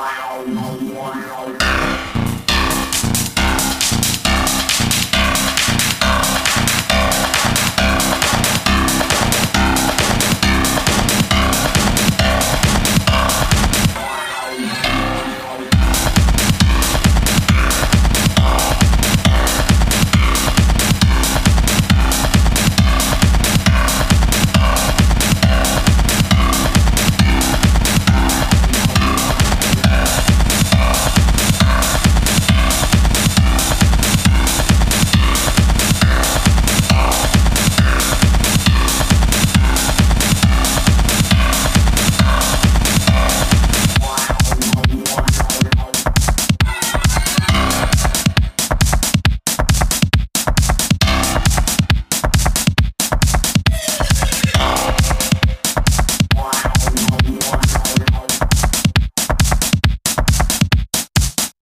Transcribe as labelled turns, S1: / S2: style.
S1: wow.